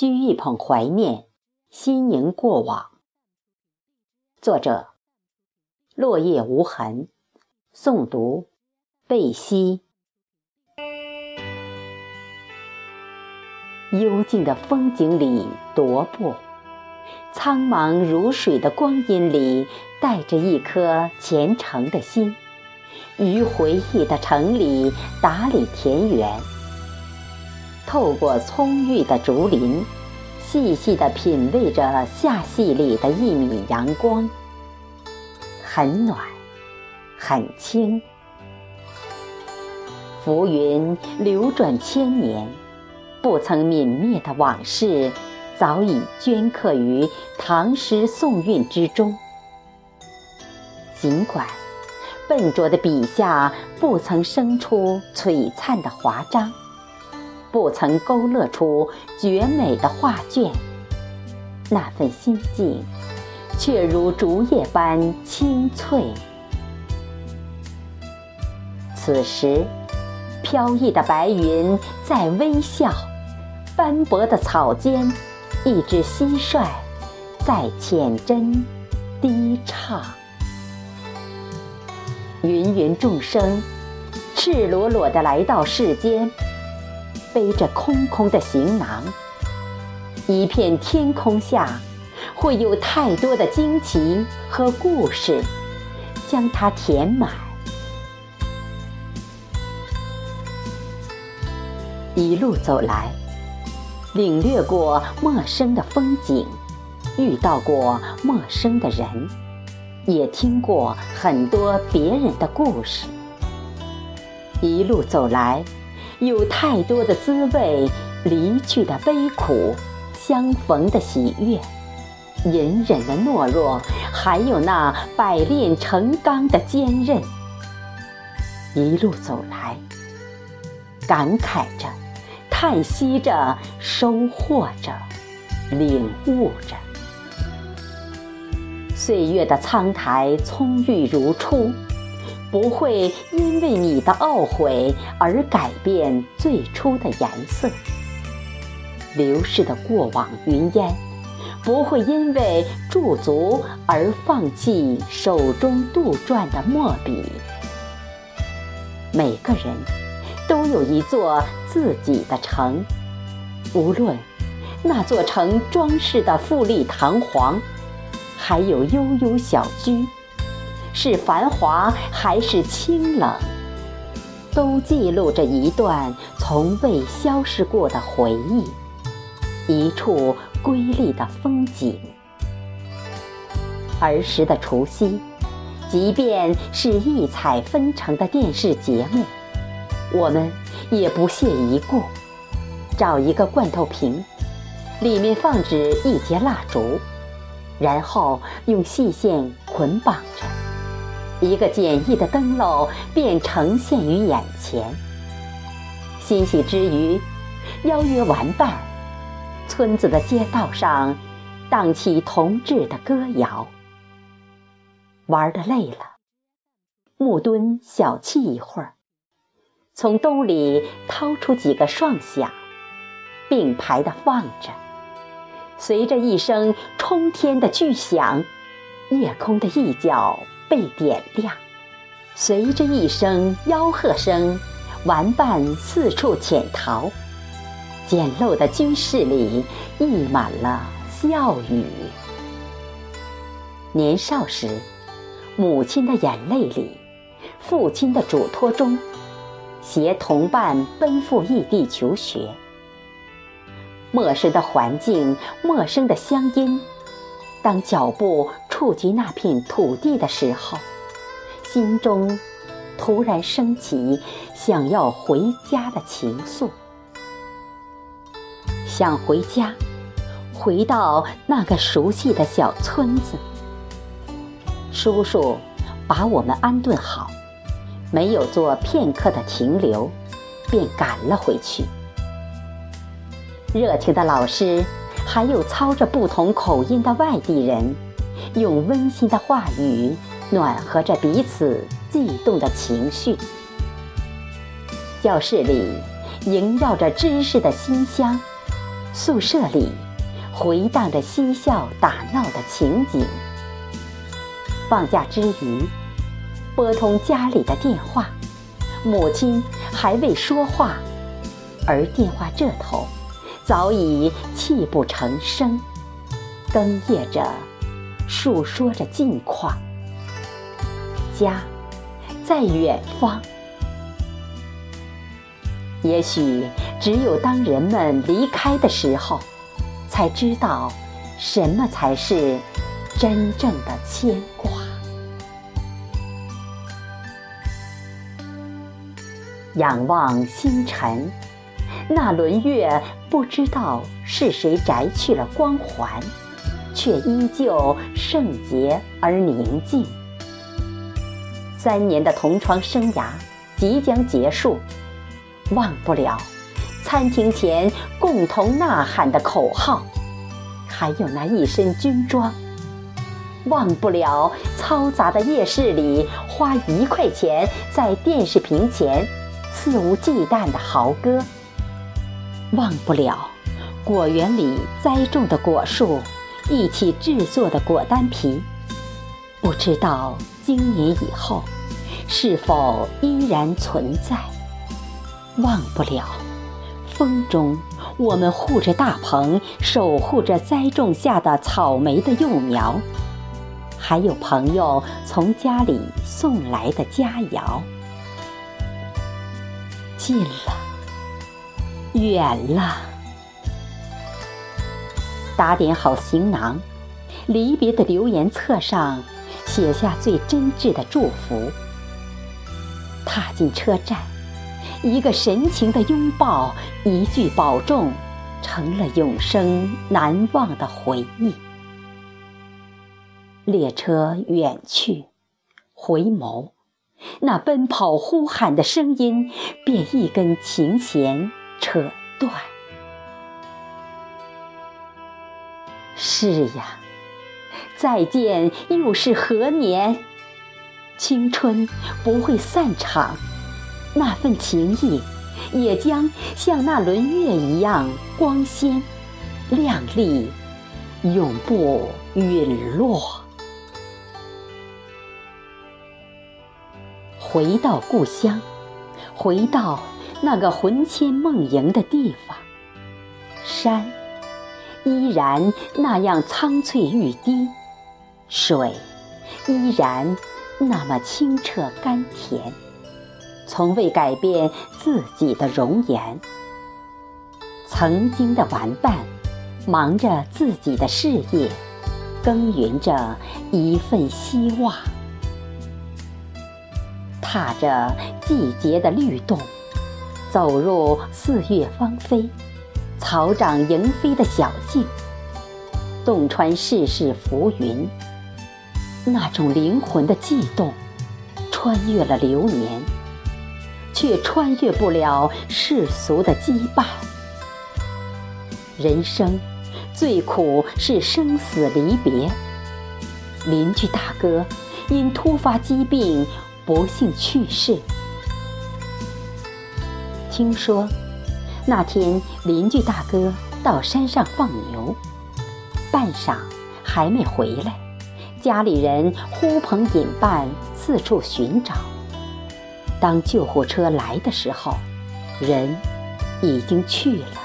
掬一捧怀念，心迎过往。作者：落叶无痕。诵读：贝西。幽静的风景里踱步，苍茫如水的光阴里，带着一颗虔诚的心，于回忆的城里打理田园。透过葱郁的竹林，细细地品味着夏戏里的一米阳光，很暖，很轻。浮云流转千年，不曾泯灭的往事，早已镌刻于唐诗宋韵之中。尽管笨拙的笔下不曾生出璀璨的华章。不曾勾勒出绝美的画卷，那份心境却如竹叶般清脆。此时，飘逸的白云在微笑，斑驳的草间，一只蟋蟀在浅斟低唱。芸芸众生，赤裸裸地来到世间。背着空空的行囊，一片天空下，会有太多的惊奇和故事，将它填满。一路走来，领略过陌生的风景，遇到过陌生的人，也听过很多别人的故事。一路走来。有太多的滋味，离去的悲苦，相逢的喜悦，隐忍的懦弱，还有那百炼成钢的坚韧。一路走来，感慨着，叹息着，收获着，领悟着。岁月的苍苔葱郁如初。不会因为你的懊悔而改变最初的颜色，流逝的过往云烟不会因为驻足而放弃手中杜撰的墨笔。每个人都有一座自己的城，无论那座城装饰的富丽堂皇，还有悠悠小居。是繁华还是清冷，都记录着一段从未消失过的回忆，一处瑰丽的风景。儿时的除夕，即便是异彩纷呈的电视节目，我们也不屑一顾，找一个罐头瓶，里面放置一节蜡烛，然后用细线捆绑着。一个简易的灯笼便呈现于眼前。欣喜之余，邀约玩伴，村子的街道上荡起同志的歌谣。玩的累了，木墩小憩一会儿，从兜里掏出几个双响，并排的放着。随着一声冲天的巨响，夜空的一角。被点亮，随着一声吆喝声，玩伴四处潜逃。简陋的居室里溢满了笑语。年少时，母亲的眼泪里，父亲的嘱托中，携同伴奔赴异地求学。陌生的环境，陌生的乡音。当脚步触及那片土地的时候，心中突然升起想要回家的情愫。想回家，回到那个熟悉的小村子。叔叔把我们安顿好，没有做片刻的停留，便赶了回去。热情的老师。还有操着不同口音的外地人，用温馨的话语暖和着彼此悸动的情绪。教室里萦绕着知识的馨香，宿舍里回荡着嬉笑打闹的情景。放假之余，拨通家里的电话，母亲还未说话，而电话这头早已泣不成声，哽咽着述说着近况。家在远方。也许只有当人们离开的时候，才知道什么才是真正的牵挂。仰望星辰，那轮月不知道是谁摘去了光环，却依旧圣洁而宁静。三年的同窗生涯即将结束。忘不了餐厅前共同呐喊的口号，还有那一身军装；忘不了嘈杂的夜市里花一块钱在电视屏前肆无忌惮的豪歌；忘不了果园里栽种的果树一起制作的果丹皮。不知道今年以后是否依然存在。忘不了，风中我们护着大棚，守护着栽种下的草莓的幼苗，还有朋友从家里送来的佳肴。近了，远了，打点好行囊，离别的留言册上写下最真挚的祝福。踏进车站。一个神情的拥抱，一句保重，成了永生难忘的回忆。列车远去，回眸，那奔跑呼喊的声音，便一根琴弦扯断。是呀，再见又是何年？青春不会散场。那份情谊，也将像那轮月一样光鲜、亮丽，永不陨落。回到故乡，回到那个魂牵梦萦的地方，山依然那样苍翠欲滴，水依然那么清澈甘甜。从未改变自己的容颜。曾经的玩伴，忙着自己的事业，耕耘着一份希望。踏着季节的律动，走入四月芳菲、草长莺飞的小径，洞穿世事浮云。那种灵魂的悸动，穿越了流年。却穿越不了世俗的羁绊。人生最苦是生死离别。邻居大哥因突发疾病不幸去世。听说那天邻居大哥到山上放牛，半晌还没回来，家里人呼朋引伴四处寻找。当救护车来的时候，人已经去了，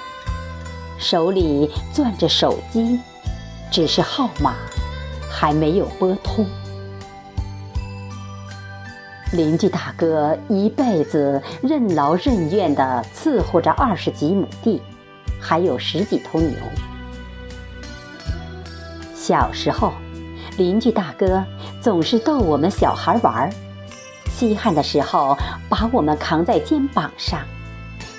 手里攥着手机，只是号码还没有拨通。邻居大哥一辈子任劳任怨地伺候着二十几亩地，还有十几头牛。小时候，邻居大哥总是逗我们小孩玩儿。稀罕的时候，把我们扛在肩膀上；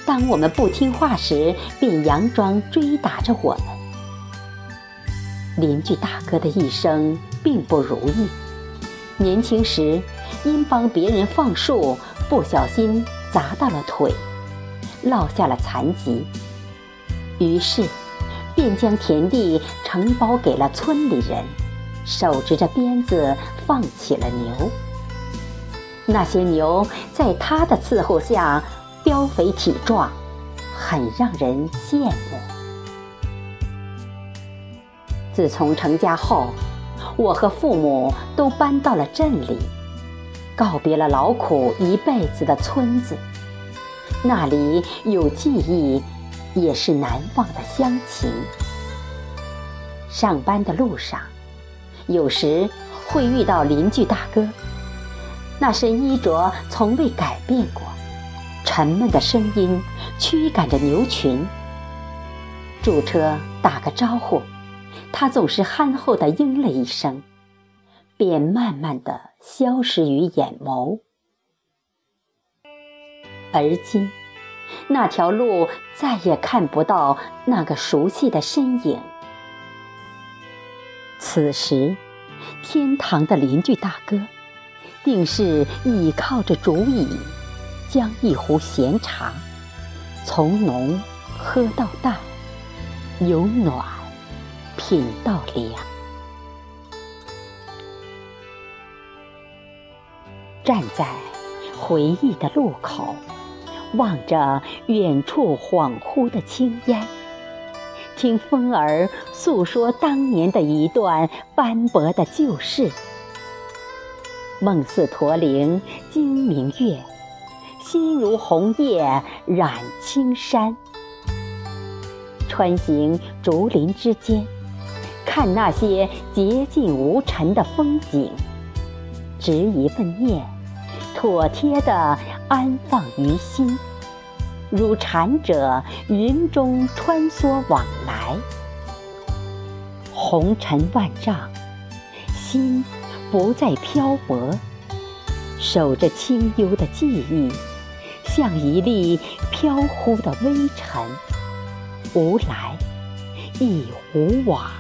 当我们不听话时，便佯装追打着我们。邻居大哥的一生并不如意，年轻时因帮别人放树，不小心砸到了腿，落下了残疾，于是便将田地承包给了村里人，手执着鞭子放起了牛。那些牛在他的伺候下膘肥体壮，很让人羡慕。自从成家后，我和父母都搬到了镇里，告别了劳苦一辈子的村子。那里有记忆，也是难忘的乡情。上班的路上，有时会遇到邻居大哥，那身衣着从未改变过，沉闷的声音驱赶着牛群。驻车打个招呼，他总是憨厚地应了一声，便慢慢地消失于眼眸。而今，那条路再也看不到那个熟悉的身影。此时，天堂的邻居大哥，定是倚靠着竹椅，将一壶闲茶从浓喝到淡，由暖品到凉。站在回忆的路口。望着远处恍惚的青烟，听风儿诉说当年的一段斑驳的旧事。梦似驼铃惊明月，心如红叶染青山。穿行竹林之间，看那些洁净无尘的风景，执一份念，妥帖地安放于心。如禅者云中穿梭往来，红尘万丈，心不再漂泊，守着清幽的记忆，像一粒飘忽的微尘，无来亦无往。